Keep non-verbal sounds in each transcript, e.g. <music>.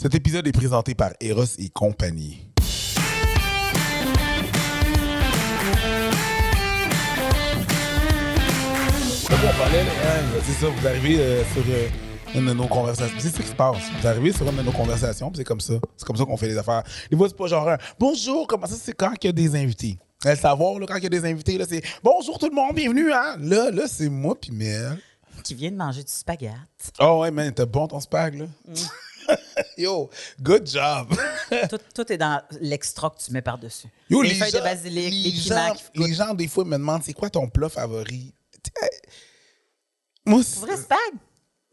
Cet épisode est présenté par Eros et compagnie. C'est ça, vous arrivez euh, sur euh, une de nos conversations. C'est ça qui se passe. Vous arrivez sur une de nos conversations, c'est comme ça. C'est comme ça qu'on fait les affaires. Des fois, c'est pas genre un bonjour, comment ça, c'est quand il y a des invités. Le savoir, là, quand il y a des invités, là, c'est bonjour tout le monde, bienvenue, hein. Là, là, c'est moi, puis Mel. Qui vient de manger du spaghetti. Oh ouais, man, t'as bon ton spag, là. <laughs> Yo, good job. tout, tout est dans l'extra que tu mets par-dessus. Yo, les, les feuilles gens- de basilic, les, les gens, qui les gens, des fois, me demandent c'est quoi ton plat favori? Moi, c'est- Vrai spag?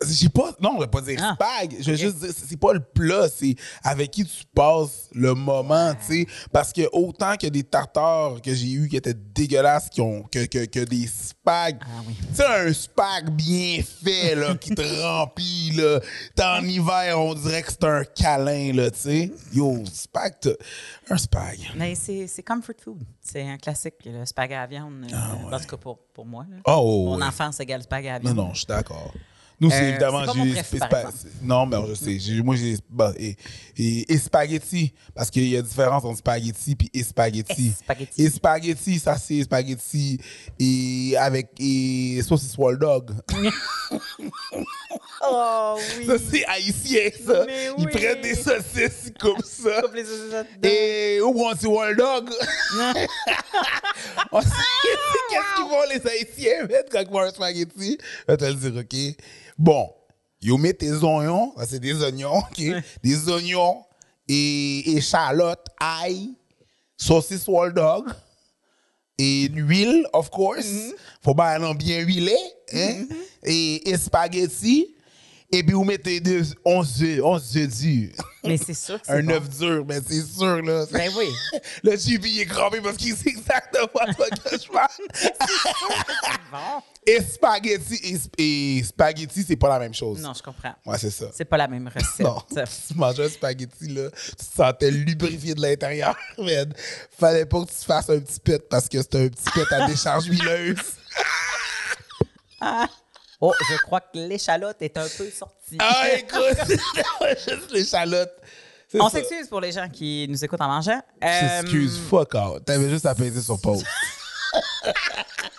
J'ai pas. Non, je vais pas dire Ah. spag. Je veux juste dire, c'est pas le plat, c'est avec qui tu passes le moment, tu sais. Parce que autant que des tartares que j'ai eu qui étaient dégueulasses, qui ont, que, que, que des spags. Ah oui. Tu sais, un spag bien fait, là, qui te <laughs> remplit, là. T'es en hiver, on dirait que c'est un câlin, là, tu sais. Yo, spag, un spag. Mais c'est comfort food. C'est un classique, le spag à la viande. euh, En tout cas, pour, pour moi. là. Ah, oh, Mon oui. enfance égale spag à la Non, viande. non, je suis d'accord. Nous, c'est Euh, évidemment. pas mon préf, par exemple. Non, mais je sais. J'ai- Moi, j'ai. bah, et, et, et spaghetti. Parce qu'il y a différence entre spaghetti et spaghetti. Et spaghetti. Et spaghetti, ça, c'est spaghetti et avec et saucisse wall dog. <laughs> Oh oui! Ça, c'est haïtien, ça. Mais Ils oui. prennent des saucisses comme <laughs> ça. Comme les saucisses dedans. Et où on dit wall dog? <laughs> On sait Qu'est-ce qu'ils font les Haïtiens mettre quand ils font un spaghetti? Je vais te le dire, OK? Bon, ils mettent tes oignons, c'est des oignons, OK? Des oignons et échalotes, ail, saucisse wall dog et l'huile, of course. Faut bien huilé, hein? et, et spaghetti. Et puis vous mettez deux, 11 œufs, 11 œufs durs. Mais c'est sûr Un bon. œuf dur, mais c'est sûr, là. Ben oui. Le il est crampé parce qu'il sait exactement <laughs> ce que je parle. Bon. Et spaghetti, et, sp- et spaghetti, c'est pas la même chose. Non, je comprends. Ouais, c'est ça. C'est pas la même recette. Non, <laughs> tu mangeais un spaghetti, là, tu te sentais lubrifié de l'intérieur, <laughs> man. Fallait pas que tu fasses un petit pet parce que c'était un petit pet à décharge huileuse. Oh, je crois que l'échalote est un peu sortie. Ah, <laughs> écoute, <laughs> juste l'échalote. C'est On s'excuse pour les gens qui nous écoutent en mangeant. Excuse, Euh, fuck out. T'avais juste à peser sur pause. <laughs>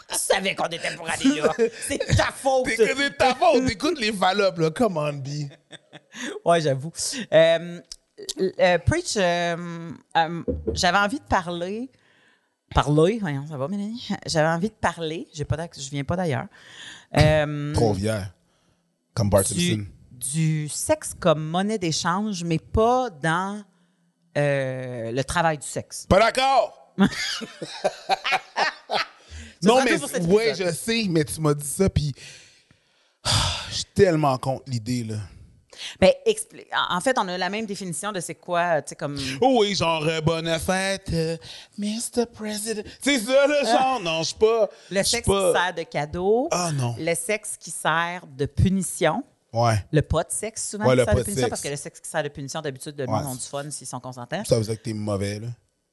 Tu savais qu'on était pour aller là. C'est ta faute. T'écoutes c'est ta faute, écoute les valopes, là. Come on, B. Ouais, j'avoue. Euh, euh, Preach, euh, euh, j'avais envie de parler. Parler, voyons, ça va, Mélanie? J'avais envie de parler. J'ai pas je viens pas d'ailleurs. Euh, Trop vieux. Comme Bart Simpson. du, du sexe comme monnaie d'échange, mais pas dans euh, le travail du sexe. Pas d'accord! <laughs> <laughs> Non, mais ouais, je sais, mais tu m'as dit ça, puis ah, <sighs> je suis tellement contre l'idée, là. Ben, en fait, on a la même définition de c'est quoi, tu sais, comme. Oh oui, genre, euh, bonne fête, euh, Mr. President. C'est ça, le genre? Non, je suis pas. Ah. Le sexe pas- qui sert de cadeau. Ah, non. Le sexe qui sert de punition. Ouais. Le pas de sexe, souvent, Ouais, qui le sert pas de punition, sexe. parce que le sexe qui sert de punition, d'habitude, le Ouais. monde ont du fun s'ils sont consentants. Ça veut dire que t'es mauvais, là.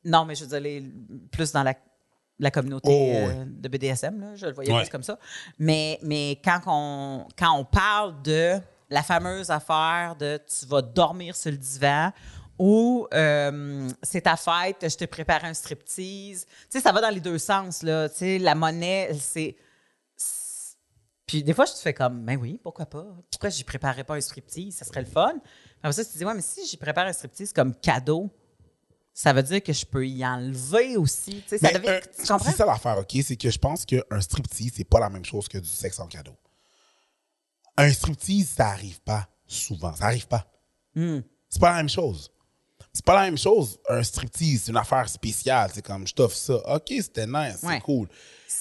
Non, mais je veux dire, les- plus dans la, la communauté Oh, euh, de BDSM, là, je le voyais Ouais. plus comme ça. Mais, mais quand, on, quand on parle de la fameuse affaire de tu vas dormir sur le divan ou euh, c'est ta fête, je t'ai préparé un striptease, tu sais, ça va dans les deux sens, là. Tu sais, la monnaie, c'est. Puis des fois, je te fais comme, ben oui, pourquoi pas? Pourquoi j'y préparais pas un striptease? Ça serait le fun. Après ça, tu te dis, ouais, mais si j'y prépare un striptease comme cadeau, ça veut dire que je peux y enlever aussi. Tu sais, ça devient- tu comprends? C'est ça l'affaire, OK? C'est que je pense qu'un striptease, c'est pas la même chose que du sexe en cadeau. Un striptease, ça arrive pas souvent. Ça arrive pas. Hmm. C'est pas la même chose. C'est pas la même chose. Un striptease, c'est une affaire spéciale. C'est comme, je t'offre ça. OK, c'était nice, c'est cool.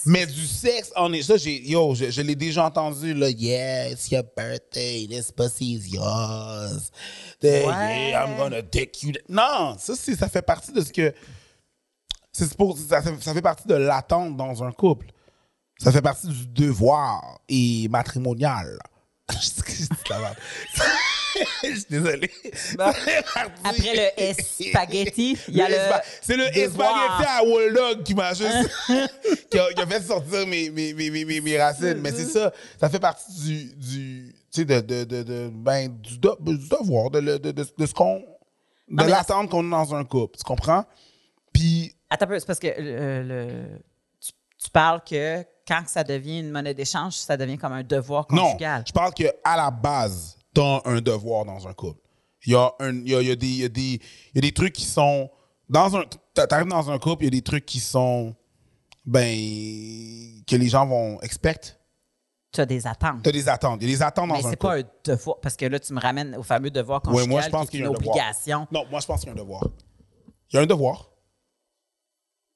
Mais du sexe, on est, ça, j'ai, yo, je, je l'ai déjà entendu, là. Yeah, it's your birthday. This pussy's yours. The- Ouais. Yeah, I'm gonna take you. Non, ça, c'est, ça fait partie de ce que. C'est pour, ça fait partie de l'attente dans un couple. Ça fait partie du devoir et matrimonial. <laughs> Je dis la merde. <laughs> Je suis désolé. <laughs> Après le spaghetti, il y a le C'est le spaghetti à Wall Dog qui m'a juste. qui, a, qui a fait sortir mes, mes, mes, mes, racines. Mais c'est ça. Ça fait partie du, du, tu sais, de, de, de, de- ben, du, de- du devoir, de, de, de, de ce qu'on. De mais l'attente qu'on a dans un couple. Tu comprends? Puis, Attends un peu, c'est parce que euh, le, tu, tu parles que quand ça devient une monnaie d'échange, ça devient comme un devoir non, conjugal. je parle qu'à la base, tu as un devoir dans un couple. Il y a, un, il y a, il y a des, il y a des, il y a des trucs qui sont. Dans un, t'arrives dans un couple, il y a des trucs qui sont. Ben. que les gens vont expect. Tu as des attentes. Tu as des attentes. Il y a des attentes dans Mais un c'est couple. pas un devoir, parce que là, tu me ramènes au fameux devoir Ouais, conjugal moi, je pense qui qu'il est y a une un devoir. obligation. Non, moi, je pense qu'il y a un devoir. Il y a un devoir.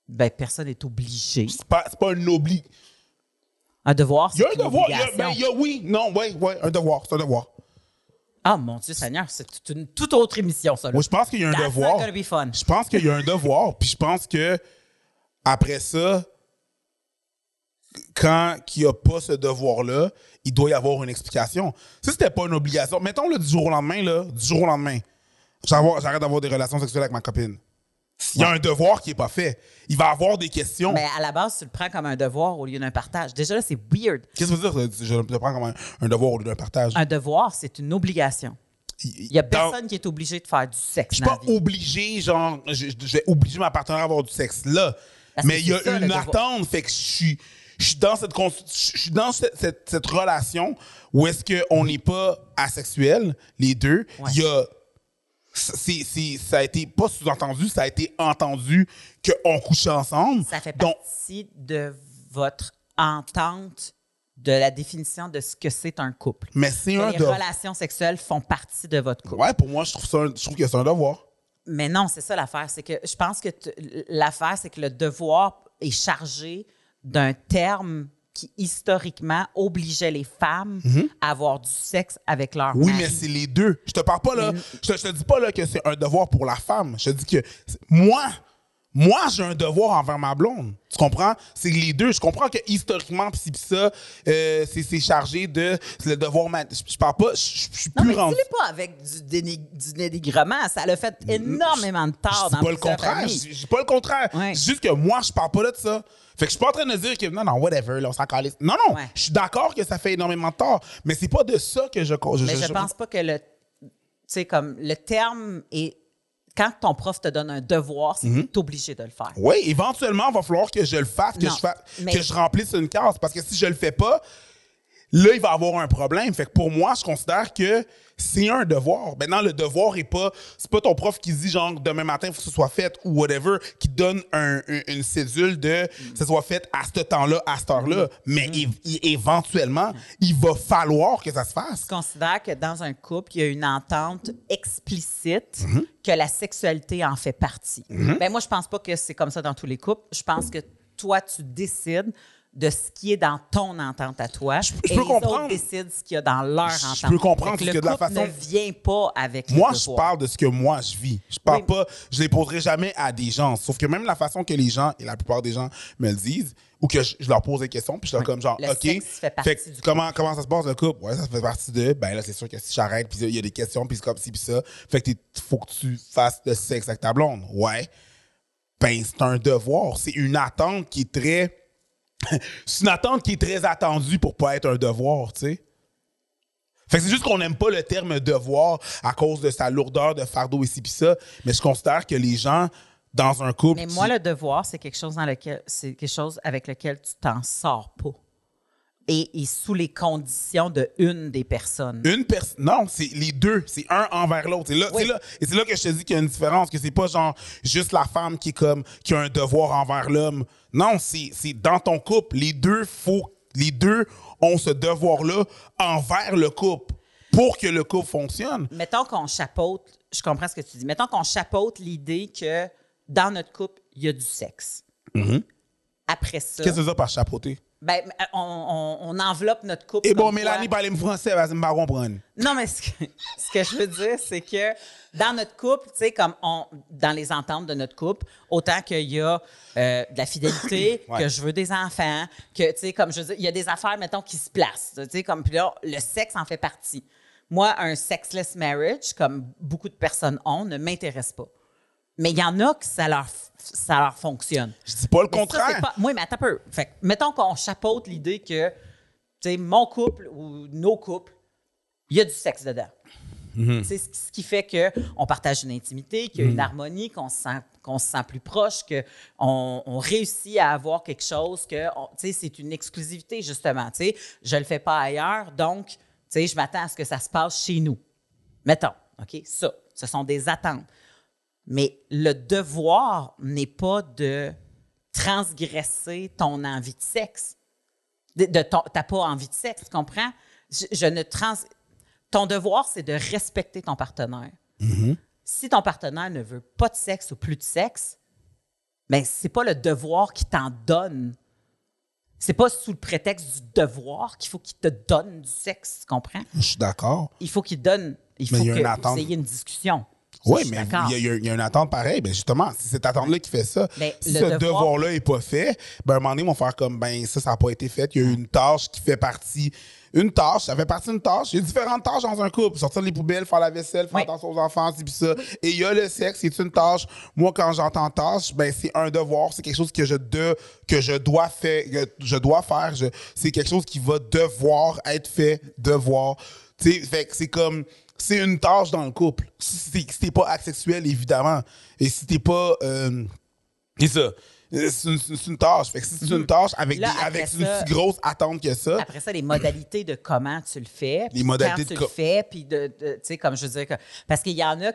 Ben, personne n'est obligé. C'est pas, c'est pas un obli. Un devoir, Il y c'est a un devoir. Il y a, ben, il y a- oui, non, oui, oui, un devoir. C'est un devoir. Ah, mon Dieu Seigneur, c'est une toute autre émission, ça. Là. Je pense qu'il y a un That's devoir. not gonna be fun. Je pense qu'il y a un devoir. Puis je pense que après ça, quand il n'y a pas ce devoir-là, il doit y avoir une explication. Si c'était pas une obligation, mettons le du jour au lendemain, là, du jour au lendemain, j'arrête d'avoir des relations sexuelles avec ma copine. Il y a un devoir qui n'est pas fait. Il va avoir des questions. Mais à la base, tu le prends comme un devoir au lieu d'un partage. Déjà, là, c'est weird. Qu'est-ce que ça veut dire? Je le prends comme un, un devoir au lieu d'un partage. Un devoir, c'est une obligation. Il n'y a personne qui est obligé de faire du sexe. Je suis dans la pas vie. obligé, genre, je, je vais obliger ma partenaire à avoir du sexe là. Parce Mais il y a ça, une attente, fait que je suis, je suis dans cette, je suis dans cette, cette- cette relation où est-ce qu'on n'est pas asexuel, les deux. Ouais. Il y a, c'est, c'est- ça a été pas sous-entendu, ça a été entendu qu'on couchait ensemble. Ça fait Donc, partie de votre entente de la définition de ce que c'est un couple. mais c'est Que un les relations sexuelles font partie de votre couple. Ouais, pour moi, je trouve, ça un- je trouve que c'est un devoir. Mais non, c'est ça l'affaire. C'est que je pense que t- l'affaire, c'est que le devoir est chargé d'un terme qui, historiquement, obligeait les femmes à avoir du sexe avec leur Mhm. Oui, mari. mais c'est les deux. Je te parle pas là. Je te, je te dis pas là que c'est un devoir pour la femme. Je te dis que moi, moi, j'ai un devoir envers ma blonde. Tu comprends? C'est les deux. Je comprends que historiquement, pis pis ça, euh, c'est chargé de c'est le devoir. Je, je parle pas. Je, je- je suis Non, plus mais rendu. dis-le pas avec du, déni- du dénigrement. Ça l'a fait énormément de Je tort dans pas le contraire. Je je dis pas le contraire. Ouais. Juste que moi, je parle pas là de ça. Fait que je suis pas en train de dire que non, non, whatever, là, on s'en calisse. Non, non. Ouais. Je suis d'accord que ça fait énormément de tort. Mais c'est pas de ça que je. je Mais je pense pas que le, tu sais, comme le terme est quand ton prof te donne un devoir, c'est es obligé de le faire. Oui, éventuellement, il va falloir que je le fasse, que, Non, je, fasse mais- que je remplisse une case. Parce que si je le fais pas, là, il va avoir un problème. Fait que pour moi, je considère que c'est un devoir. Maintenant, le devoir est pas. C'est pas ton prof qui dit, genre, demain matin, il faut que ce soit fait ou whatever, qui donne un- un- une cédule de que ce soit fait à ce temps-là, à cette heure-là. Mais é- é- éventuellement, il va falloir que ça se fasse. Je considère que dans un couple, il y a une entente explicite Mhm. que la sexualité en fait partie. Ben, moi, je pense pas que c'est comme ça dans tous les couples. Je pense que toi, tu décides de ce qui est dans ton entente à toi je et peux les comprendre. autres décident ce qu'il y a dans leur Je entente. peux comprendre parce que de la façon- ne vient pas avec Moi, je parle de ce que moi, je vis. Je parle Oui. pas, je les poserai jamais à des gens. Sauf que même la façon que les gens, et la plupart des gens me le disent, ou que je, je leur pose des questions, puis je leur comme genre, Le OK. sexe fait partie du comment, comment ça se passe le couple? Ouais, ça fait partie de. Ben là, c'est sûr que si j'arrête, puis il y a des questions, puis c'est comme ci, puis ça. Fait que faut que tu fasses le sexe avec ta blonde. Ouais. Ben, c'est un devoir. C'est une attente qui est très. C'est une attente qui est très attendue pour pas être un devoir, tu sais. Fait que c'est juste qu'on n'aime pas le terme devoir à cause de sa lourdeur de fardeau ici pis ça, mais je considère que les gens dans un couple Mais qui- moi, le devoir, c'est quelque chose dans lequel c'est quelque chose avec lequel tu t'en sors pas. Et, et sous les conditions de une des personnes. une personne non, c'est les deux, c'est un envers l'autre. C'est là, Oui. c'est là et c'est là que je te dis qu'il y a une différence que c'est pas genre juste la femme qui est comme qui a un devoir envers l'homme. Non, c'est c'est dans ton couple, les deux faut les deux ont ce devoir là envers le couple pour que le couple fonctionne. Mettons qu'on chapeaute, je comprends ce que tu dis, mettons qu'on chapeaute l'idée que dans notre couple, il y a du sexe. Après ça, Mm-hmm. Qu'est-ce que ça veut dire par chapeauter? Ben, on, on- on enveloppe notre couple. Et bon, Mélanie parle français, vas-y me pas comprendre. Non, mais ce que, <laughs> ce que je veux dire, c'est que dans notre couple, tu sais, comme on, dans les ententes de notre couple, autant qu'il y a euh, de la fidélité, <coughs> Ouais. que je veux des enfants, que, tu sais, comme je veux dire, il y a des affaires, mettons, qui se placent. Tu sais, comme, puis là, le sexe en fait partie. Moi, un sexless marriage, comme beaucoup de personnes ont, ne m'intéresse pas. Mais il y en a que ça leur, ça leur fonctionne. Je dis pas le Mais ça, contraire. pas- Oui, mais attends un peu. Fait mettons qu'on chapeaute l'idée que, tu sais, mon couple ou nos couples, il y a du sexe dedans. C'est ce ce qui fait qu'on partage une intimité, qu'il y a une harmonie, qu'on se sent, qu'on se sent plus proche, qu'on on réussit à avoir quelque chose, que on- tu sais, c'est une exclusivité, justement. tu sais. Je ne le fais pas ailleurs, donc tu sais, je m'attends à ce que ça se passe chez nous. Mettons, OK? Ça, ce sont des attentes. Mais le devoir n'est pas de transgresser ton envie de sexe. De, de ton, t'as pas envie de sexe, tu comprends? Je, je ne trans... Ton devoir, c'est de respecter ton partenaire. Si ton partenaire ne veut pas de sexe ou plus de sexe, ben c'est pas le devoir qui t'en donne. C'est pas sous le prétexte du devoir qu'il faut qu'il te donne du sexe, tu comprends? Je suis d'accord. Il faut qu'il donne. Il Mais faut il y a que une attente. vous ayez une discussion. Oui, mais il y, a- y y une attente pareille. Ben justement, c'est cette attente-là qui fait ça. Ben, si ce devoir- devoir-là n'est pas fait, ben, à un moment donné, ils vont faire comme, ben ça, ça n'a pas été fait. Il y a une tâche qui fait partie. Une tâche, ça fait partie d'une tâche. Il y a différentes tâches dans un couple. Sortir les poubelles, faire la vaisselle, faire Oui. attention aux enfants, c'est puis ça. Et il y a le sexe, c'est une tâche. Moi, quand j'entends tâche, ben c'est un devoir. C'est quelque chose que je, de, que je dois faire. que je dois faire. C'est quelque chose qui va devoir être fait, devoir. Tu sais, fait c'est comme c'est une tâche dans le couple. Si t'es, pas asexuel, évidemment. Et si t'es pas. Euh, c'est ça. C'est une, tâche. Fait que si c'est une tâche avec, Mhm. Là, des- avec une si grosse attente que ça, Après ça, les modalités de comment tu le fais. puis modalités quand de tu le fais, puis de, de- tu sais, comme je veux dire, que, parce qu'il y en a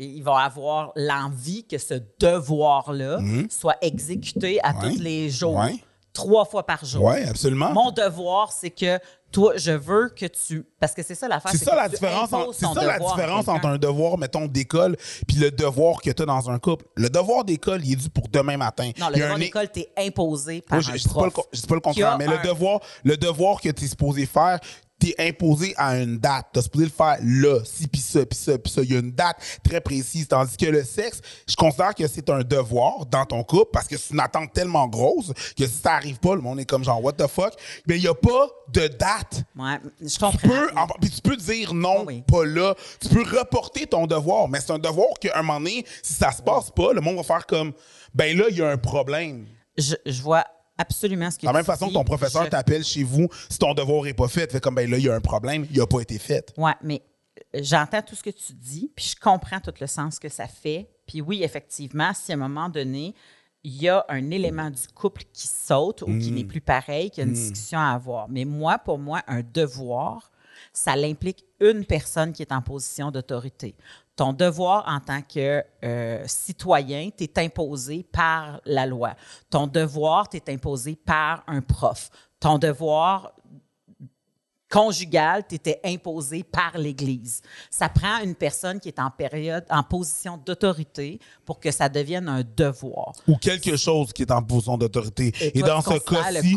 ils vont avoir l'envie que ce devoir-là soit exécuté à Mhm. Ouais. tous les jours, Ouais. trois fois par jour. Ouais, absolument. Mon devoir, c'est que toi, je veux que tu. Parce que c'est ça l'affaire. c'est ça la différence, ça la différence entre un devoir, mettons, d'école, puis le devoir que tu as dans un couple. Le devoir d'école, il est dû pour demain matin. Non, le devoir d'école, t'es imposé par Moi, je, un je dis pas le, prof. je dis pas le contraire, mais un- le devoir, le devoir que tu es supposé faire, tu es imposé à une date. Tu es supposé le faire là, si, puis ça, puis ça, puis ça. Il y a une date très précise. Tandis que le sexe, je considère que c'est un devoir dans ton couple parce que c'est une attente tellement grosse que si ça arrive pas, le monde est comme genre, what the fuck? Mais il n'y a pas de date. Ouais, je Tu comprends. peux, en- puis tu peux dire non, Oui. pas là. Tu peux reporter ton devoir, mais c'est un devoir qu'à un moment donné, si ça se passe pas, le monde va faire comme, ben là, il y a un problème. Je, je vois absolument ce que De la même façon que ton professeur Je- t'appelle chez vous, si ton devoir n'est pas fait, fait comme ben là, il y a un problème, il n'a pas été fait. Oui, mais euh, j'entends tout ce que tu dis, puis je comprends tout le sens que ça fait. Puis oui, effectivement, si à un moment donné, il y a un élément du couple qui saute ou qui n'est plus pareil, qu'il y a une discussion à avoir. Mais moi, pour moi, un devoir, ça l'implique une personne qui est en position d'autorité. Ton devoir en tant que euh, citoyen, tu es imposé par la loi. Ton devoir, tu es imposé par un prof. Ton devoir conjugale, tu étais imposé par l'Église. Ça prend une personne qui est en période, en position d'autorité pour que ça devienne un devoir. Ou quelque chose qui est en position d'autorité. Et, dans ce cas-ci,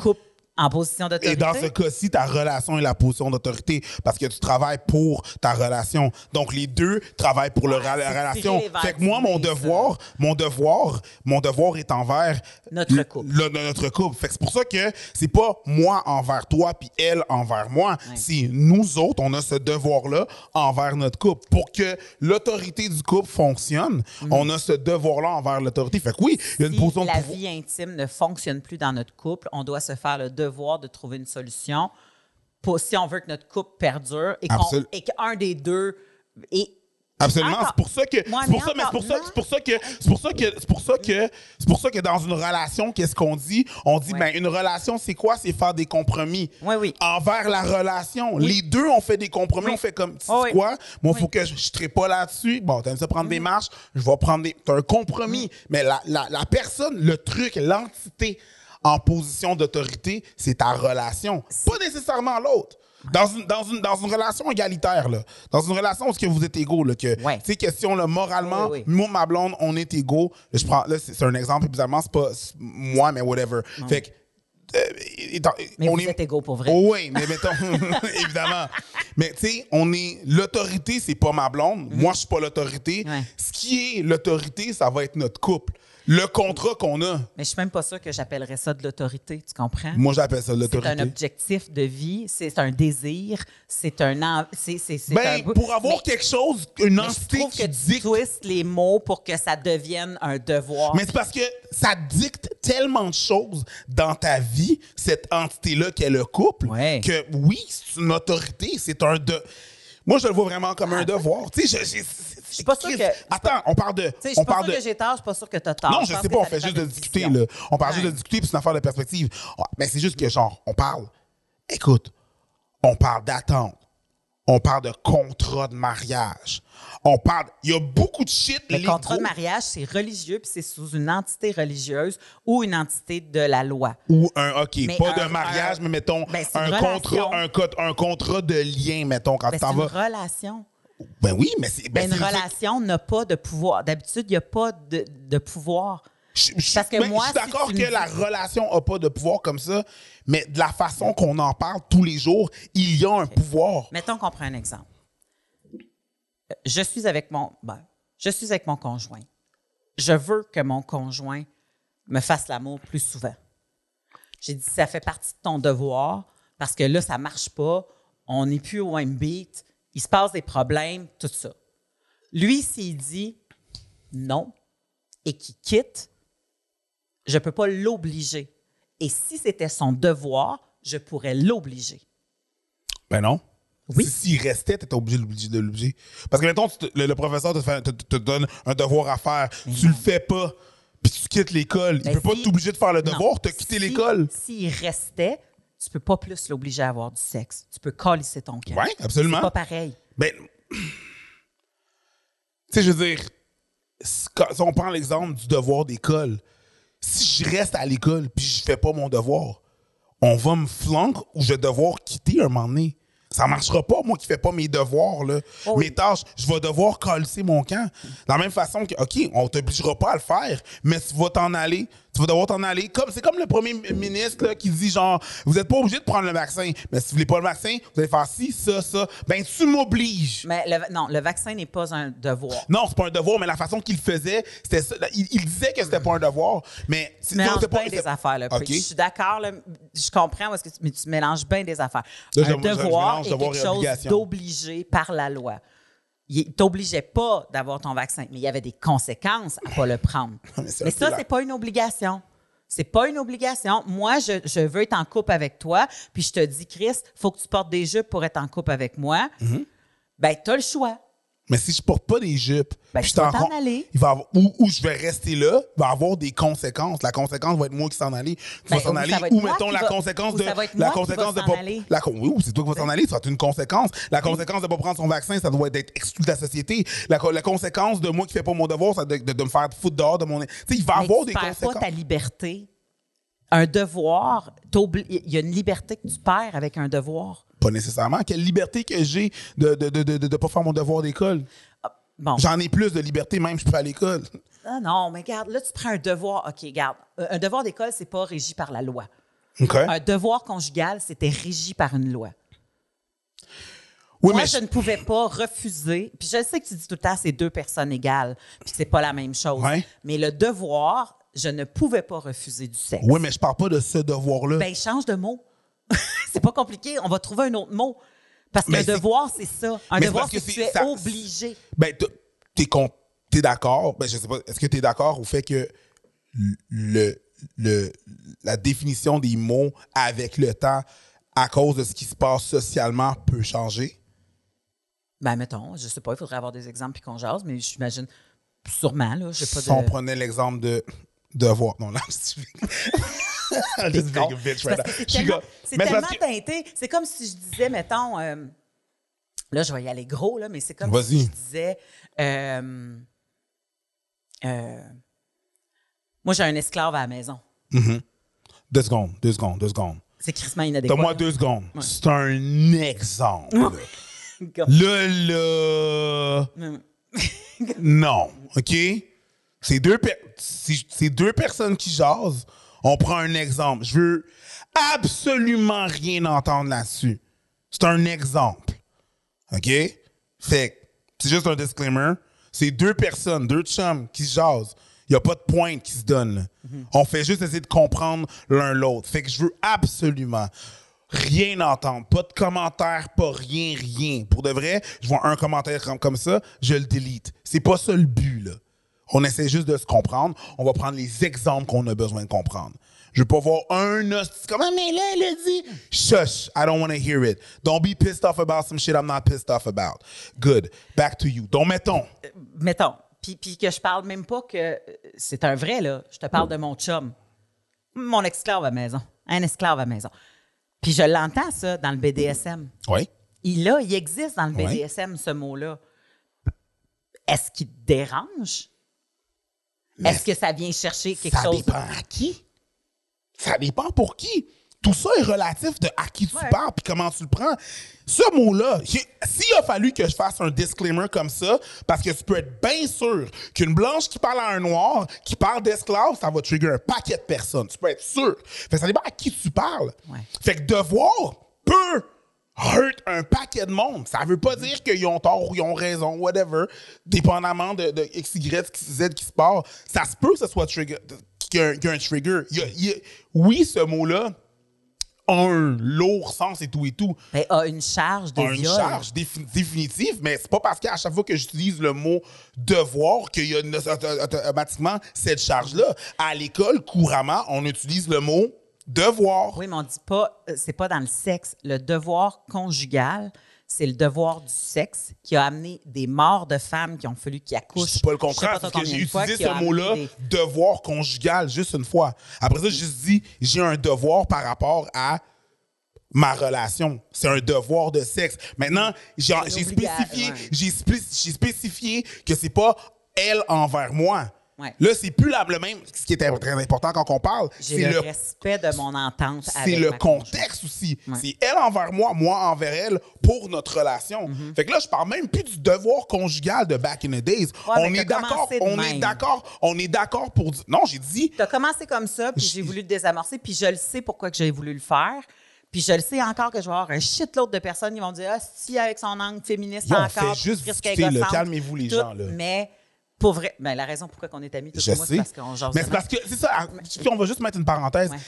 en position et d'autorité. dans ce cas-ci, ta relation est la position d'autorité parce que tu travailles pour ta relation. Donc les deux travaillent pour Ouais, la c'est relation. Fait que moi, mon ça. devoir, mon devoir, mon devoir est envers Notre le- couple. le- notre couple. Fait que c'est pour ça que c'est pas moi envers toi puis elle envers moi. C'est nous autres, on a ce devoir-là envers notre couple. Pour que l'autorité du couple fonctionne, on a ce devoir-là envers l'autorité. Fait que oui, il y a une Mm. si position de la pouvoir. vie intime ne fonctionne plus dans notre couple, on doit se faire le devoir de trouver une solution pour, si on veut que notre couple perdure et, qu'on- Absol- et qu'un des deux est Absolument, Encore- c'est pour ça que Ouais, c'est pour ça mais c'est pour ça c'est pour ça que c'est pour ça que c'est pour ça que c'est pour ça que dans une relation qu'est-ce qu'on dit? On dit Ouais. ben une relation c'est quoi? C'est faire des compromis. Oui, oui. Envers la relation, les deux ont fait des compromis, Oui. on fait comme tu sais Oh, oui. quoi? Moi faut que je je serai pas là-dessus. Bon, t'aimes ça prendre des marches, je vais prendre des c'est un compromis, mais la, la, la personne, le truc, l'entité en position d'autorité, c'est ta relation, pas nécessairement l'autre. Dans une, dans, une, dans une relation égalitaire, là. dans une relation où que vous êtes égaux, là, que, Ouais. tu sais, question, là, moralement, Oui, oui. moi, ma blonde, on est égaux. Je prends, là, c'est un exemple, évidemment, c'est pas moi, mais whatever. Fait que, euh, étant- Mais on vous est- êtes égaux pour vrai. Oh oui, mais mettons, <laughs> évidemment. Mais tu sais, on est. L'autorité, c'est pas ma blonde. Moi, je suis pas l'autorité. Ouais. Ce qui est l'autorité, ça va être notre couple. Le contrat qu'on a. Mais je suis même pas sûre que j'appellerais ça de l'autorité, tu comprends? Moi, j'appelle ça c'est l'autorité. un objectif de vie, c'est un désir, c'est un... en- c'est- c'est- c'est Ben, un- pour avoir Mais- quelque chose, une entité qui que tu dicte. twistes les mots pour que ça devienne un devoir. Mais c'est parce que ça dicte tellement de choses dans ta vie, cette entité-là qu'est le couple, Ouais. que oui, c'est une autorité, c'est un de. Moi, je le vois vraiment comme un devoir. Tu sais, Je suis pas sûre que- Attends, on parle de. Je suis pas de. que j'ai tort, je suis pas sûre que t'as tort. Non, je sais pas, on fait juste de discuter, là. On parle juste de discuter, puis c'est une affaire de perspective. Mais c'est juste que, genre, on parle. Écoute, on parle d'attente. On parle de contrat de mariage. On parle. Il y a beaucoup de shit. Le contrat de mariage, c'est religieux, puis c'est sous une entité religieuse ou une entité de la loi. Ou un, OK, Mais pas un- de mariage, un- mais mettons, Ben, c'est un contrat, un, un contrat de lien, mettons, quand Ben, tu c'est t'en une vas. relation. Ben oui, mais c'est. Ben, une relation n'a pas de pouvoir. D'habitude, il n'y a pas de, de pouvoir. Je, je- Parce que ben, moi, je suis d'accord que me la relation n'a pas de pouvoir comme ça, mais de la façon qu'on en parle tous les jours, il y a un pouvoir. Mettons qu'on prend un exemple. Euh, Je suis avec mon, ben, je suis avec mon conjoint. Je veux que mon conjoint me fasse l'amour plus souvent. J'ai dit, ça fait partie de ton devoir parce que là, ça marche pas. On n'est plus au même beat. Il se passe des problèmes, tout ça. Lui, s'il dit non et qu'il quitte, je ne peux pas l'obliger. Et si c'était son devoir, je pourrais l'obliger. Ben non. Oui. Si- S'il restait, t'étais obligé de l'obliger- de l'obliger. Parce que, mettons, tu le, le professeur te, fait- te- te- te donne un devoir à faire, tu le fais pas, puis tu quittes l'école. Il Ben, peut pas t'obliger de faire le Non. devoir, t'as quitté Si- l'école. S'il restait, tu peux pas plus l'obliger à avoir du sexe. Tu peux calisser ton cœur. Oui, absolument. C'est pas pareil. Ben, tu sais, je veux dire, si si on prend l'exemple du devoir d'école, si je reste à l'école puis je fais pas mon devoir, on va me flanquer ou je vais devoir quitter un moment donné. Ça marchera pas, moi qui fais pas mes devoirs, là. Oh oui. mes tâches. Je vais devoir calisser mon camp. De la même façon que, OK, on t'obligera pas à le faire, mais tu vas t'en aller. Tu vas devoir t'en aller. Comme, c'est comme le premier ministre là, qui dit genre, vous n'êtes pas obligé de prendre le vaccin, mais si vous voulez pas le vaccin, vous allez faire ci, ça, ça. Ben, tu m'obliges. Mais le- non, le vaccin n'est pas un devoir. Non, c'est pas un devoir, mais la façon qu'il faisait, c'était ça. Il, il disait que c'était pas un devoir, mais c'est Tu mélanges bien des affaires, là. OK. Preach. Je suis d'accord, je comprends, est-ce que tu- mais tu mélanges bien des affaires. Là, un devoir est devoir quelque chose d'obligé par la loi. Il t'obligeait pas d'avoir ton vaccin, mais il y avait des conséquences à pas le prendre. <laughs> Mais ça, la- c'est pas une obligation. C'est pas une obligation. Moi, je, je veux être en couple avec toi, puis je te dis, Chris, faut que tu portes des jupes pour être en couple avec moi. Mm-hmm. Ben, tu as le choix. Mais si je porte pas des jupes, Ben, je t'en- aller. Il va avoir- ou, ou je vais rester là, il va avoir des conséquences. La conséquence va être moi qui s'en aller. Tu Ben, vas s'en ou ça aller. Ou mettons qui la va- conséquence de. la qui conséquence de s'en pas. aller. La, oui, ou c'est toi qui vas s'en aller, ça va être une conséquence. La conséquence de pas prendre son vaccin, ça doit être exclu de la société. La, la conséquence de moi qui fais pas mon devoir, ça de, de, de me faire foutre dehors de mon. Tu sais, il va Mais avoir tu des conséquences. pas ta liberté. Un devoir, il y a une liberté que tu perds avec un devoir. Pas nécessairement. Quelle liberté que j'ai de ne de, de, de, de pas faire mon devoir d'école. Bon, J'en ai plus de liberté même si je suis pas à l'école. ah non, mais regarde, là, tu prends un devoir. OK, regarde, euh, un devoir d'école, c'est pas régi par la loi. OK? Un devoir conjugal, c'était régi par une loi. Oui, Moi, mais je ne pouvais pas refuser. Puis je sais que tu dis tout le temps c'est deux personnes égales, puis c'est pas la même chose. Ouais. Mais le devoir, je ne pouvais pas refuser du sexe. Oui, mais je parle pas de ce devoir-là. Ben, change de mot. <laughs> c'est pas compliqué. On va trouver un autre mot. Parce qu'un devoir, c'est ça. Un Mais devoir, que c'est que tu es ça- obligé. Ben, t'es con- t'es d'accord. Ben, je sais pas. Est-ce que t'es d'accord au fait que le, le, la définition des mots avec le temps, à cause de ce qui se passe socialement, peut changer? Ben, mettons, je sais pas, il faudrait avoir des exemples puis qu'on jase, mais j'imagine sûrement, là. J'ai pas Si on prenait l'exemple de devoir. Non, là, <laughs> <laughs> I'm just being a bitch C'est right now. tellement, que- teinté. C'est comme si je disais, mettons, euh, là, je vais y aller gros, là, mais c'est comme si je disais, euh, euh, moi, j'ai un esclave à la maison. Deux secondes, deux secondes, deux secondes. C'est crissement inadéquat. Donne-moi deux secondes. C'est un exemple. <laughs> Là, là. <laughs> Non, OK? C'est deux, per- deux personnes qui jasent. On prend un exemple. Je veux absolument rien entendre là-dessus. C'est un exemple. OK? Fait que, c'est juste un disclaimer. C'est deux personnes, deux chums qui se jasent. Il n'y a pas de pointe qui se donne. là. On fait juste essayer de comprendre l'un l'autre. Fait que je veux absolument rien entendre. Pas de commentaires, pas rien, rien. Pour de vrai, je vois un commentaire comme, comme ça, je le delete. C'est pas ça le but, là. On essaie juste de se comprendre. On va prendre les exemples qu'on a besoin de comprendre. Je veux pas voir un hostie comme Ah, mais là, elle a dit. Shush, I don't want to hear it. Don't be pissed off about some shit I'm not pissed off about. Good. Back to you. Donc, mettons. Mettons. Puis, puis que je parle même pas que euh, c'est un vrai, là. Je te parle de mon chum. Mon esclave à maison. Un esclave à maison. Puis je l'entends, ça, dans le BDSM. Oui. Il, là, il existe dans le. BDSM, ce mot-là. Est-ce qu'il te dérange? Est-ce que ça vient chercher quelque ça chose? dépend à qui? Ça dépend pour qui? Tout ça est relatif de à qui tu Ouais. parles puis comment tu le prends. Ce mot-là, s'il a fallu que je fasse un disclaimer comme ça, parce que tu peux être bien sûr qu'une blanche qui parle à un noir, qui parle d'esclave, ça va trigger un paquet de personnes. Tu peux être sûr. Fait que ça dépend à qui tu parles. Ouais. Fait que devoir peut hurt un paquet de monde. Ça veut pas dire qu'ils ont tort ou ils ont raison, whatever, dépendamment de, de X, Y, Z qui se passe. Ça se peut que ce soit trigger, qu'il y a un, trigger. Il y a- il y a- oui, ce mot-là a un lourd sens et tout et tout. Ben, a une charge de A une viol. charge défi- définitive, mais c'est pas parce qu'à chaque fois que j'utilise le mot devoir qu'il y a automatiquement cette charge-là. À l'école, couramment, on utilise le mot devoir. Oui, mais on dit pas, euh, c'est pas dans le sexe. Le devoir conjugal, c'est le devoir du sexe qui a amené des morts de femmes qui ont fallu qu'ils Je accouchent. dis pas le je contraire, pas parce que j'ai utilisé ce mot-là, des- devoir conjugal, juste une fois. Après ça, j'ai juste dit, j'ai un devoir par rapport à ma relation. C'est un devoir de sexe. Maintenant, j'ai C'est spécifié, ouais. j'ai spécifié que c'est pas elle envers moi. Ouais. Là, c'est plus la, le même. Ce qui est très important quand on parle, c'est le, le respect de mon entente c'est avec le ma contexte aussi. Ouais. C'est elle envers moi, moi envers elle pour notre relation. Mm-hmm. Fait que là, je parle même plus du devoir conjugal de back in the days. Ouais, on est t'as d'accord, on est d'accord, on est d'accord pour dire. Non, j'ai dit. Tu as commencé comme ça, puis j'ai voulu le désamorcer, puis je le sais pourquoi que j'ai voulu le faire. Puis je le sais encore que je vais avoir un shitload de personnes qui vont dire Ah, si, avec son angle féministe Yo, on encore. fait juste discuter, là. Calmez-vous, les tout. gens, là. Mais pour vrai, ben, la raison pourquoi on est amis, tout Je moi, c'est parce qu'on jase Mais c'est parce que, c'est ça, puis on va juste mettre une parenthèse. Ouais.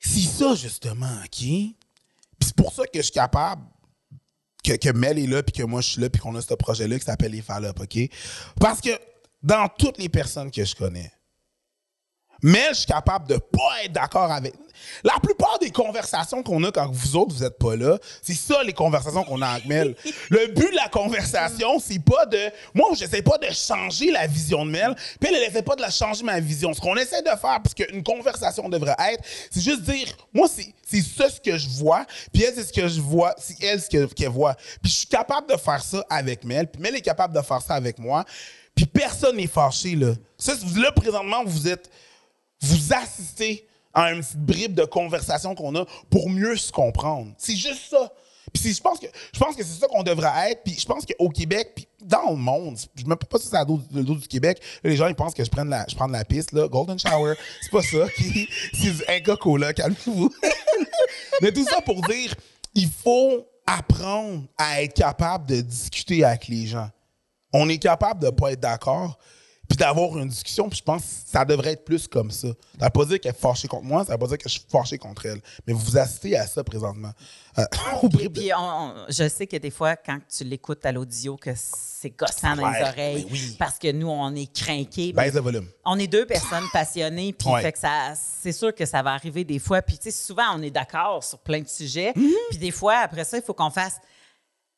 Si ça, justement, OK? Puis c'est pour ça que je suis capable que, que Mel est là, puis que moi je suis là, puis qu'on a ce projet-là qui s'appelle Les Fallop, OK? Parce que dans toutes les personnes que je connais, Mel, je suis capable de pas être d'accord avec. La plupart des conversations qu'on a quand vous autres, vous êtes pas là, c'est ça les conversations qu'on a avec Mel. <laughs> Le but de la conversation, c'est pas de. Moi, j'essaie pas de changer la vision de Mel, puis elle, elle essaie pas de la changer ma vision. Ce qu'on essaie de faire, parce qu'une conversation devrait être, c'est juste dire, moi, c'est c'est ça ce que je vois, puis elle, c'est ce que je vois, c'est elle ce que- qu'elle voit. Puis je suis capable de faire ça avec Mel, puis Mel est capable de faire ça avec moi, puis personne n'est fâché, là. Ça, là, présentement, vous êtes vous assistez à une petite bribe de conversation qu'on a pour mieux se comprendre. C'est juste ça. Puis je pense que que c'est ça qu'on devrait être. Puis je pense qu'au Québec, puis dans le monde, je me pas si c'est le dos du Québec. Les gens ils pensent que je prends la, je prends la piste là, Golden Shower. <laughs> C'est pas ça. <laughs> C'est du Inca Cola. Calmez-vous. <laughs> Mais tout ça pour dire, il faut apprendre à être capable de discuter avec les gens. On est capable de pas être d'accord, puis d'avoir une discussion, puis je pense que ça devrait être plus comme ça. Ça veut pas dire qu'elle est fâchée contre moi, ça veut pas dire que je suis fâché contre elle. Mais vous assistez à ça présentement. Euh, <laughs> Puis, on- on- je sais que des fois, quand tu l'écoutes à l'audio, que c'est gossant dans les oreilles, oui. parce que nous, on est craqués. Baisse le volume. On est deux personnes passionnées, puis Ouais. fait que ça, c'est sûr que ça va arriver des fois. Puis tu sais, souvent on est d'accord sur plein de sujets, Mm-hmm. puis des fois après ça, il faut qu'on fasse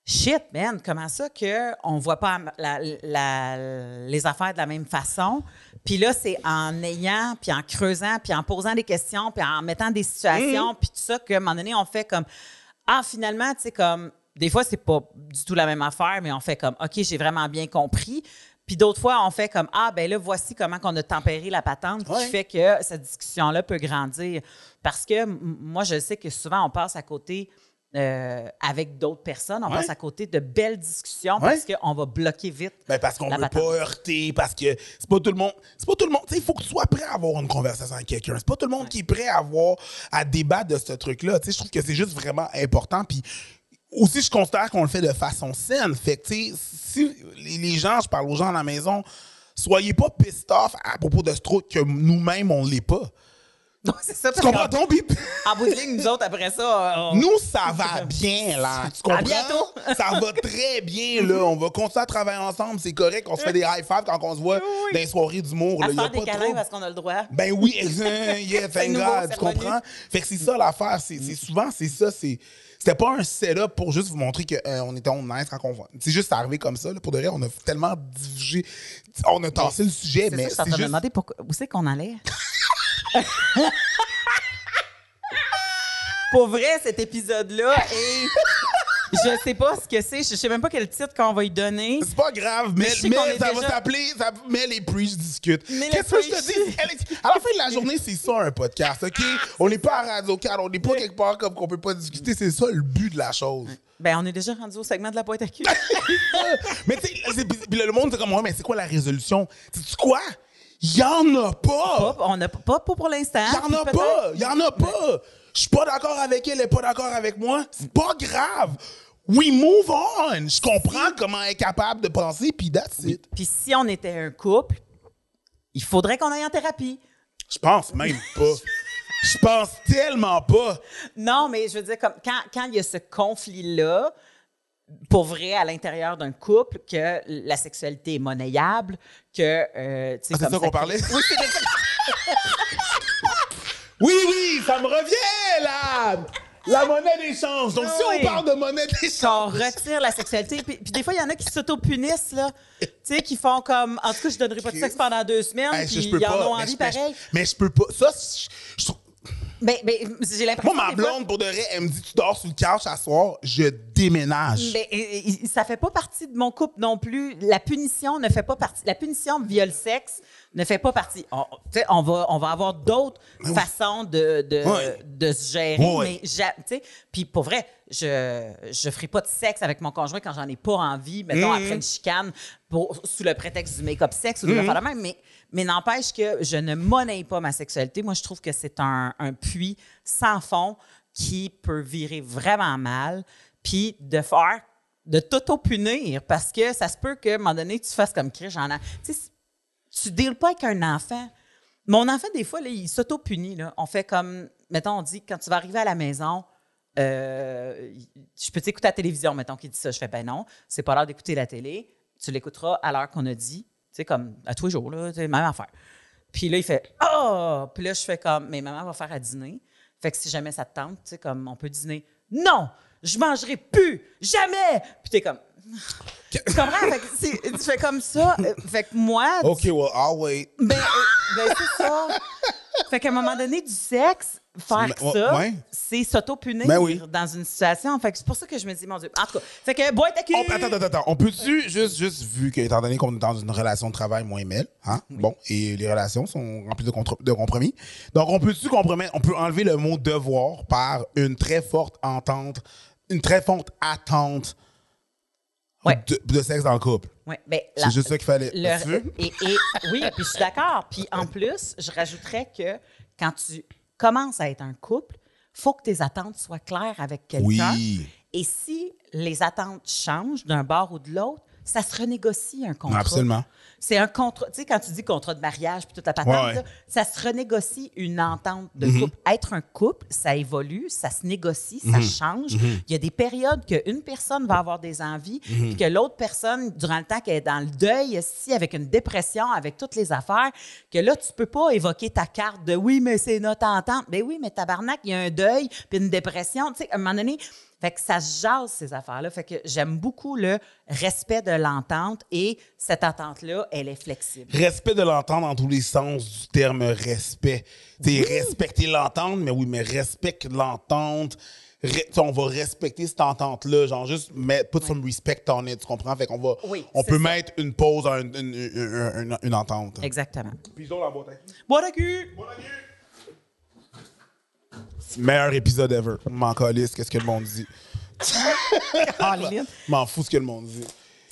shit, man, comment ça que on voit pas la- la- les affaires de la même façon? Puis là, c'est en ayant, puis en creusant, puis en posant des questions, puis en mettant des situations, Mm-hmm. puis tout ça qu'à un moment donné, on fait comme ah finalement, tu sais comme des fois c'est pas du tout la même affaire, mais on fait comme ok, j'ai vraiment bien compris. Puis d'autres fois, on fait comme Ah, ben là, voici comment qu'on a tempéré la patente Ouais. qui fait que cette discussion-là peut grandir. Parce que moi, je sais que souvent, on passe à côté, euh, avec d'autres personnes, on Ouais. passe à côté de belles discussions Ouais. parce qu'on va bloquer vite. Ben parce qu'on la veut pas heurter, parce que c'est pas tout le monde. C'est pas tout le monde. Il faut que tu sois prêt à avoir une conversation avec quelqu'un. C'est pas tout le monde qui est prêt à avoir à débattre de ce truc-là. Je trouve que c'est juste vraiment important. Puis aussi, je considère qu'on le fait de façon saine. Fait que, si les, les gens, je parle aux gens à la maison, soyez pas pissed off à propos de ce truc que nous-mêmes, on l'est pas. Donc, c'est ça. Tu comprends ton bip? En bout de ligne, nous autres, après ça, on- Nous, ça va bien, là. Tu comprends? À bientôt. ça va très bien, là. On va continuer à travailler ensemble. C'est correct. On se fait des high fives quand on se voit Oui. dans les soirées d'humour. à là. se Y a faire des pas câlins parce qu'on a le droit. Ben oui, <laughs> exact. yeah, thank God, tu comprends? Fait que c'est ça l'affaire. C'est c'est souvent, c'est ça. c'est C'était pas un setup pour juste vous montrer qu'on était on nice quand on va. C'est juste arrivé comme ça. là. Pour de vrai, on a tellement divulgé. On a tassé le sujet, mais c'est juste. demander pourquoi, où c'est qu'on allait? <laughs> <laughs> Pour vrai, cet épisode-là, et je sais pas ce que c'est, je sais même pas quel titre qu'on va y donner. C'est pas grave, mais, est ça déjà- va s'appeler. ça- Mais les preach discutent. Qu'est-ce que je te dis? À la fin de la journée, c'est ça un podcast, OK? On n'est pas à Radio 4, on n'est pas quelque part comme qu'on peut pas discuter. C'est ça le but de la chose. Ben, on est déjà rendu au segment de la boîte à cul. <laughs> mais tu sais, le monde, c'est comme, ouais, mais c'est quoi la résolution? Sais-tu quoi? Il y en a pas! Pas- on n'a pas, pas pour l'instant. Il y en a pas! Il en a pas! Je suis pas d'accord avec elle, elle est pas d'accord avec moi. C'est pas grave! We move on! Je comprends comment elle est capable de penser, puis that's it. Puis si on était un couple, il faudrait qu'on aille en thérapie. Je pense même pas. Je pense tellement pas. Non, mais je veux dire, comme quand, quand il y a ce conflit-là, pour vrai, à l'intérieur d'un couple, que la sexualité est monnayable, que. euh, Ah, c'est comme ça qu'on parlait? Oui, ça. <laughs> Oui, oui, ça me revient, là! La monnaie d'échange. Donc, si Oui. on parle de monnaie d'échange. retire la sexualité. Puis, puis des fois, il y en a qui s'auto-punissent, là. Tu sais, qui font comme. En tout cas, je donnerai pas de sexe pendant deux semaines, Hey, puis je, je peux ils en pas. ont mais envie mais pareil. je- Mais je peux pas. Ça, je- je trouve- J'ai l'impression. Moi, ma des fois- blonde, pour de vrai, elle me dit Tu dors sur le couch à soir, je déménage. Euh, ça fait pas partie de mon couple non plus. La punition ne fait pas partie. La punition via le sexe ne fait pas partie. On, va, on va avoir d'autres façons de, de, de se gérer. Ouais. Mais puis pour vrai, je je ferai pas de sexe avec mon conjoint quand j'en ai pas envie. Mettons Mhm. après une chicane pour, sous le prétexte du make-up sexe ou de Mhm. la même. Mais mais n'empêche que je ne monnaie pas ma sexualité. Moi, je trouve que c'est un, un puits sans fond qui peut virer vraiment mal. Puis de faire, de t'auto-punir parce que ça se peut qu'à un moment donné, tu fasses comme Chris, j'en ai. Tu deals pas avec un enfant. Mon enfant, des fois, il s'auto-punit. On fait comme, mettons, on dit, quand tu vas arriver à la maison, euh, je peux t'écouter à la télévision, mettons, qui dit ça. Je fais, ben non, c'est pas l'heure d'écouter la télé. Tu l'écouteras à l'heure qu'on a dit. Tu sais, comme à tous les jours, là, même affaire. Puis là, il fait Oh! Puis là, je fais comme Mais maman va faire à dîner. Fait que si jamais ça te tente, tu sais, comme on peut dîner. Non! Je mangerai plus! Jamais! Puis t'es comme. Tu <laughs> comprends? Fait que c'est- tu fais comme ça. Euh, Fait que moi, OK, well, I'll wait. ben, euh, ben, c'est ça. Fait qu'à un moment donné, du sexe, faire ça, ouais. c'est s'auto-punir Ben oui. dans une situation. Fait que c'est pour ça que je me dis, mon Dieu. En tout cas, fait que à cul. On- attends, attends, attends. On peut-tu, juste, juste vu que, étant donné qu'on est dans une relation de travail moins mêle, hein, bon, et les relations sont remplies de, contre- de compromis, donc on peut-tu compromettre, on peut enlever le mot devoir par une très forte entente, une très forte attente Ouais. de, de sexe dans le couple. Ouais, ben, C'est juste ça qu'il fallait. le- Tu veux? et, et- oui, puis je suis d'accord. Puis en plus, je rajouterais que quand tu commences à être un couple, faut que tes attentes soient claires avec quelqu'un. Oui. Et si les attentes changent d'un bord ou de l'autre, ça se renégocie un contrat. Absolument. C'est un contrat. Tu sais, quand tu dis contrat de mariage puis toute la patente, Ouais, ouais. là, ça se renégocie une entente de Mhm. couple. Être un couple, ça évolue, ça se négocie, ça change. Il y a des périodes qu'une personne va avoir des envies, puis que l'autre personne, durant le temps qu'elle est dans le deuil, si avec une dépression, avec toutes les affaires, que là, tu peux pas évoquer ta carte de oui, mais c'est notre entente. Ben oui, mais tabarnak, il y a un deuil puis une dépression. Tu sais, à un moment donné, fait que ça se jase, ces affaires-là. Fait que j'aime beaucoup le respect de l'entente et cette entente-là, elle est flexible. Respect de l'entente dans tous les sens du terme respect. Sais, respecter l'entente, mais oui, mais respecte l'entente. Re- on va respecter cette entente-là, genre juste mettre, put some respect on it, tu comprends? Fait qu'on va, Oui, on c'est peut ça. mettre une pause à une, une, une- une- une entente. Exactement. Puis la boîte à cul! Meilleur épisode ever. M'en calisse, qu'est-ce que le monde dit? <laughs> M'en fous ce que le monde dit.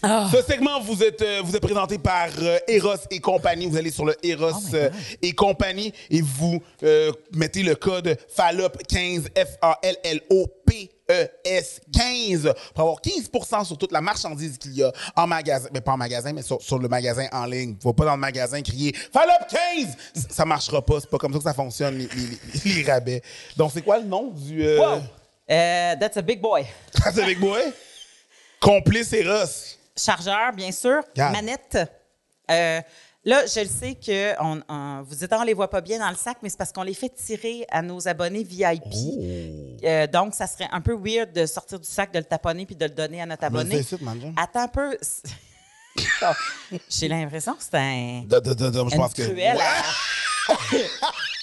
Ah. Ce segment vous est, euh, vous est présenté par euh, Eros et compagnie. Vous allez sur le Eros Oh euh, et compagnie et vous mettez le code FALLOP15 F A L L O P 15 pour avoir 15 sur toute la marchandise qu'il y a en magasin. Mais pas en magasin, mais sur, sur le magasin en ligne. Faut pas dans le magasin crier Fallop 15 Ça- Ça marchera pas. C'est pas comme ça que ça fonctionne, les, les- les- les rabais. Donc, c'est quoi le nom du. Euh, Wow! Euh, that's a big boy. C'est avec moi? Complice et Ross. Chargeur, bien sûr. Manette. Euh, là, je le sais que on, on- vous dites, Ah, on les voit pas bien dans le sac, mais c'est parce qu'on les fait tirer à nos abonnés VIP. Oh. Euh, donc, ça serait un peu weird de sortir du sac, de le taponner puis de le donner à notre abonné. Attends un peu. <laughs> J'ai l'impression que c'est un. Da- da- da, Je pense que. truelle Ouais. <laughs>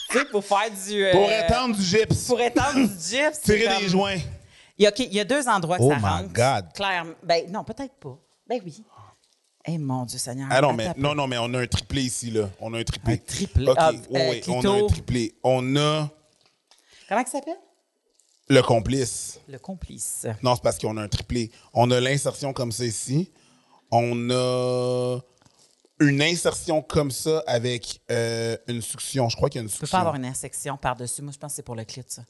tu sais, pour faire du. euh, Pour étendre du gyps. Pour étendre du <laughs> gyps. Tirer comme- des joints. Il y, a, OK, il y a deux endroits que Oh ça my rentre. God. Clairement. Ben, non, peut-être pas. Ben oui. Eh mon Dieu Seigneur. Ah non, mais, non, non, mais on a un triplé ici, là. On a un triplé. Un triplé. OK, Ah, oui, euh, oui, on a un triplé. On a Comment ça s'appelle? le complice. Le complice. Non, c'est parce qu'on a un triplé. On a l'insertion comme ça ici. On a une insertion comme ça avec euh, une succion. Je crois qu'il y a une Tu peux succion. pas avoir une insection par-dessus. Moi, je pense que c'est pour le clit, ça.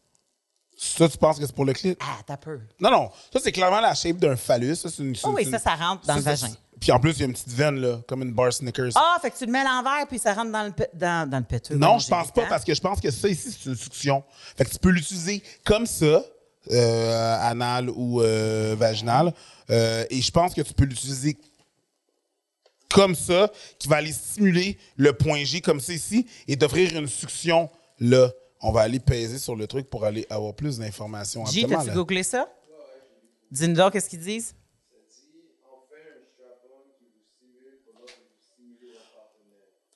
Ça, tu penses que c'est pour le clit? Ah, t'as peu. Non, non. Ça, c'est clairement la shape d'un phallus. Ça, c'est une, Oh oui, ça, ça rentre dans le vagin. Puis en plus, il y a une petite veine, là, comme une bar Snickers. Ah, fait que tu le mets à l'envers puis ça rentre dans le, dans, dans le péteux. Non, je pense pas parce que je pense que ça ici, c'est une succion. Fait que tu peux l'utiliser comme ça, euh, anal ou euh, vaginal. Euh, et je pense que tu peux l'utiliser comme ça, qui va aller stimuler le point G comme ça ici et d'offrir une succion là. On va aller peser sur le truc pour aller avoir plus d'informations. Absolument, t'as-tu googlé ça? Dis-nous donc, qu'est-ce qu'ils disent?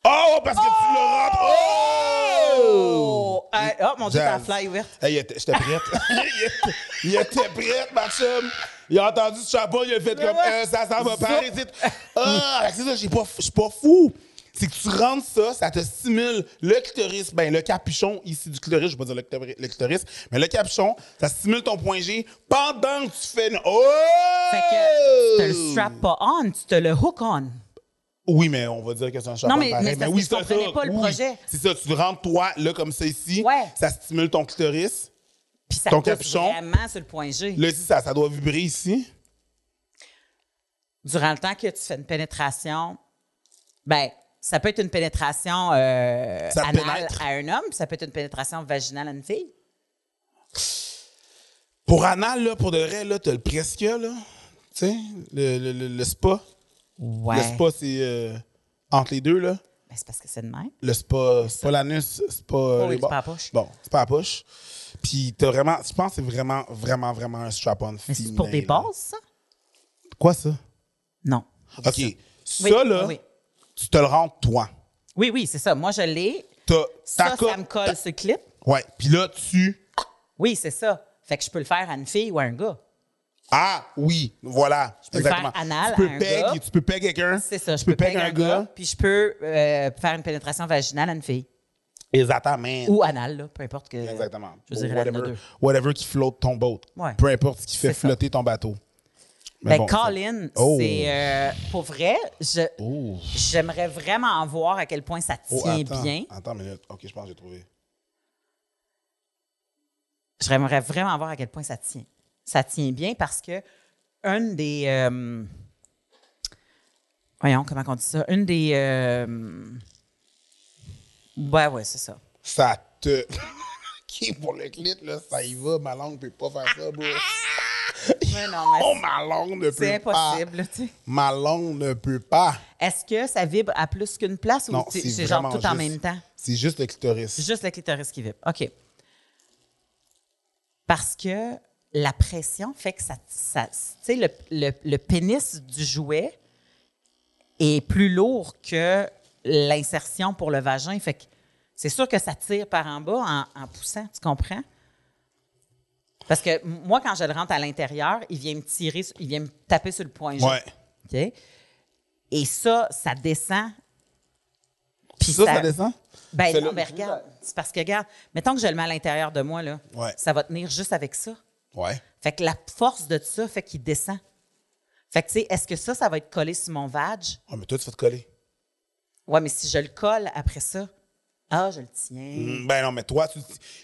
Oh, parce que tu le rentres. Oh! Oh! Euh, oh, mon Dieu, Jazz. fly ouverte. Hey, j'étais prête. <laughs> <laughs> il, était, prête, ma chum. Il a entendu ce chapeau, il a fait comme euh, ça, ça va parasite. Ah, c'est ça, pas- je suis pas fou. C'est que tu rentres ça, ça te stimule le clitoris, ben le capuchon ici du clitoris, je vais pas dire le clitoris, le clitoris, mais le capuchon, ça stimule ton point G pendant que tu fais une... Oh! Fait que tu te le strap pas on, tu te le hook on. Oui, mais on va dire que c'est un chapeau Non, mais- pareil. mais parce oui, comprenais ça. pas le Oui. projet. C'est ça, tu rentres toi, là, comme ça ici. Ouais. Ça stimule ton clitoris. Puis ça Ton capuchon. vraiment sur le point G. Là, ici, ça, ça doit vibrer ici. Durant le temps que tu fais une pénétration, ben, ça peut être une pénétration euh, Ça anale pénètre. à un homme, ça peut être une pénétration vaginale à une fille. Pour anal, là, pour de vrai, là, t'as le presque, là. Tu sais, le, le, le, le spa. Ouais. Le spa, c'est euh, entre les deux, là. Ben, c'est parce que c'est de même. Le spa, c'est pas l'anus, c'est pas. euh, Oh oui, les c'est pas la poche. Bon, c'est pas la poche. Puis t'as vraiment, je pense que c'est vraiment, vraiment, vraiment un strap-on Mais féminin. c'est pour des là. bases, ça? Quoi, ça? Non. OK. Oui, Ça, là, oui. tu te le rentres, toi. Oui, oui, c'est ça. Moi, je l'ai. T'as Ça, ça me colle ce clip. Ouais. Puis là, tu. Oui, c'est ça. Fait que je peux le faire à une fille ou à un gars. Ah, oui, voilà. peux le faire anal tu peux à un peg, gars. tu peux peg quelqu'un. C'est ça. Tu Je peux peg un gars, puis je peux euh, faire une pénétration vaginale à une fille. Exactement. Ou anale, là, peu importe que. Exactement. Je dirais whatever, whatever qui flotte ton boat. Ouais. Peu importe ce qui fait flotter ton bateau. Mais Ben, bon, Colin, Oh. c'est. euh, pour vrai, je- Oh. j'aimerais vraiment en voir à quel point ça Oh, tient attends, bien. Attends une minute. OK, je pense que j'ai trouvé. J'aimerais vraiment voir à quel point ça tient. Ça tient bien parce que une des. euh, voyons, comment on dit ça? Une des. euh, ouais, ouais, c'est ça. Ça te. <laughs> OK, pour le clit, là, ça y va. Ma langue peut pas faire ça, bro. <laughs> Mais non, mais Oh, ma langue ne peut c'est pas. impossible, là, tu sais. Ma langue ne peut pas. Est-ce que ça vibre à plus qu'une place ou c'est c'est c'est genre tout en même temps? C'est juste le clitoris. C'est juste le clitoris qui vibre. OK. Parce que la pression fait que ça. ça tu sais, le, le- le pénis du jouet est plus lourd que l'insertion pour le vagin. Fait que c'est sûr que ça tire par en bas en, en poussant. Tu comprends? Parce que moi, quand je le rentre à l'intérieur, il vient me tirer, il vient me taper sur le point G. Ouais. OK? Et ça, ça descend. Puis Ça, ça descend? Ben non, mais regarde. C'est parce que, regarde, mettons que je le mets à l'intérieur de moi, là. Ouais. Ça va tenir juste avec ça. Ouais. Fait que la force de ça fait qu'il descend. Fait que, tu sais, est-ce que ça, ça va être collé sur mon vag? Ouais, mais toi, tu vas te coller. Ouais, mais si je le colle après ça, Ah, je le tiens. Mm, Ben non, mais toi, tu-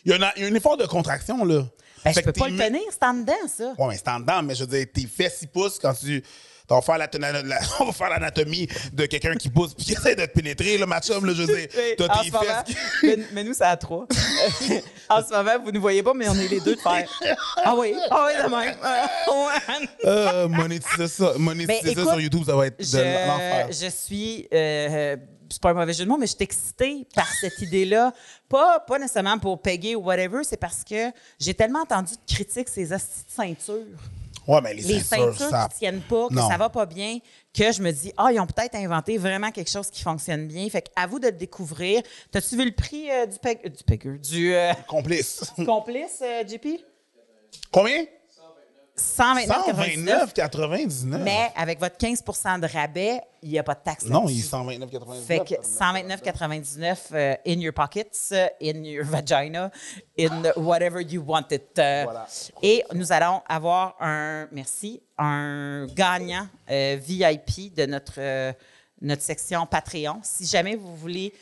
il y, a un- il y a un effort de contraction, là. Ben, je peux pas le tenir, c'est en dedans, ça. Ouais, mais c'est en dedans, mais je veux dire, t'es fait 6 pouces quand tu. <laughs> On va faire l'anatomie de quelqu'un qui pousse puis qui essaie de te pénétrer, là, ma chum, là, je tes moment, qui- mais, mais nous, c'est à trois. <laughs> en ce moment, vous ne voyez pas, mais on est les deux de faire. Ah oui, ah oui, de même. <laughs> Ah. Euh, monétiser ça, monétiser Ben, ça sur YouTube, ça va être de l'enfer. Je, suis. euh, c'est pas un mauvais jeu de mots, mais je suis excitée par cette idée-là. Pas, pas nécessairement pour payer ou whatever, c'est parce que j'ai tellement entendu de critiques ces hosties de ceintures. Ouais, mais les, Les ceintures, ceintures ça. qui tiennent pas, que Non. ça va pas bien, que je me dis, ah, ils ont peut-être inventé vraiment quelque chose qui fonctionne bien. Fait à vous de le découvrir. T'as-tu vu le prix euh, du, peg- du du euh, Complice. complice, euh, JP? Combien? 129,99. 129,99. Mais avec votre 15% de rabais, il n'y a pas de taxe Non, il est 129,99. Fait que 129,99 euh, in your pockets, euh, in your vagina, in whatever you want it. euh. Voilà. Et nous allons avoir un, merci, un gagnant euh, VIP de notre, notre section Patreon. Si jamais vous voulez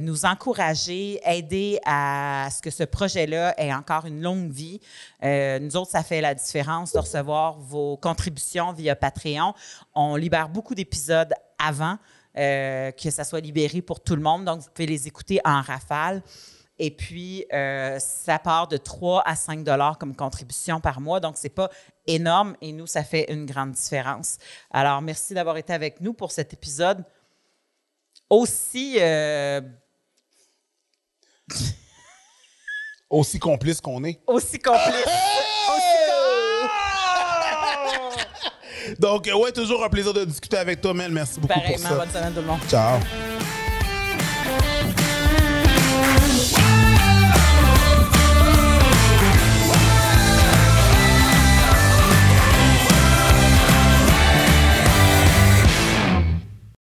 nous encourager, aider à ce que ce projet-là ait encore une longue vie. Euh, nous autres, ça fait la différence de recevoir vos contributions via Patreon. On libère beaucoup d'épisodes avant euh, que ça soit libéré pour tout le monde. Donc, vous pouvez les écouter en rafale. Et puis, euh, ça part de 3 à 5 dollars comme contribution par mois. Donc, c'est pas énorme et nous, ça fait une grande différence. Alors, merci d'avoir été avec nous pour cet épisode aussi. euh, Aussi complice qu'on est. aussi complice. Donc, euh, ouais, toujours un plaisir de discuter avec toi, Mel. Merci beaucoup pour Pareillement, ça. bonne semaine tout le monde. Ciao.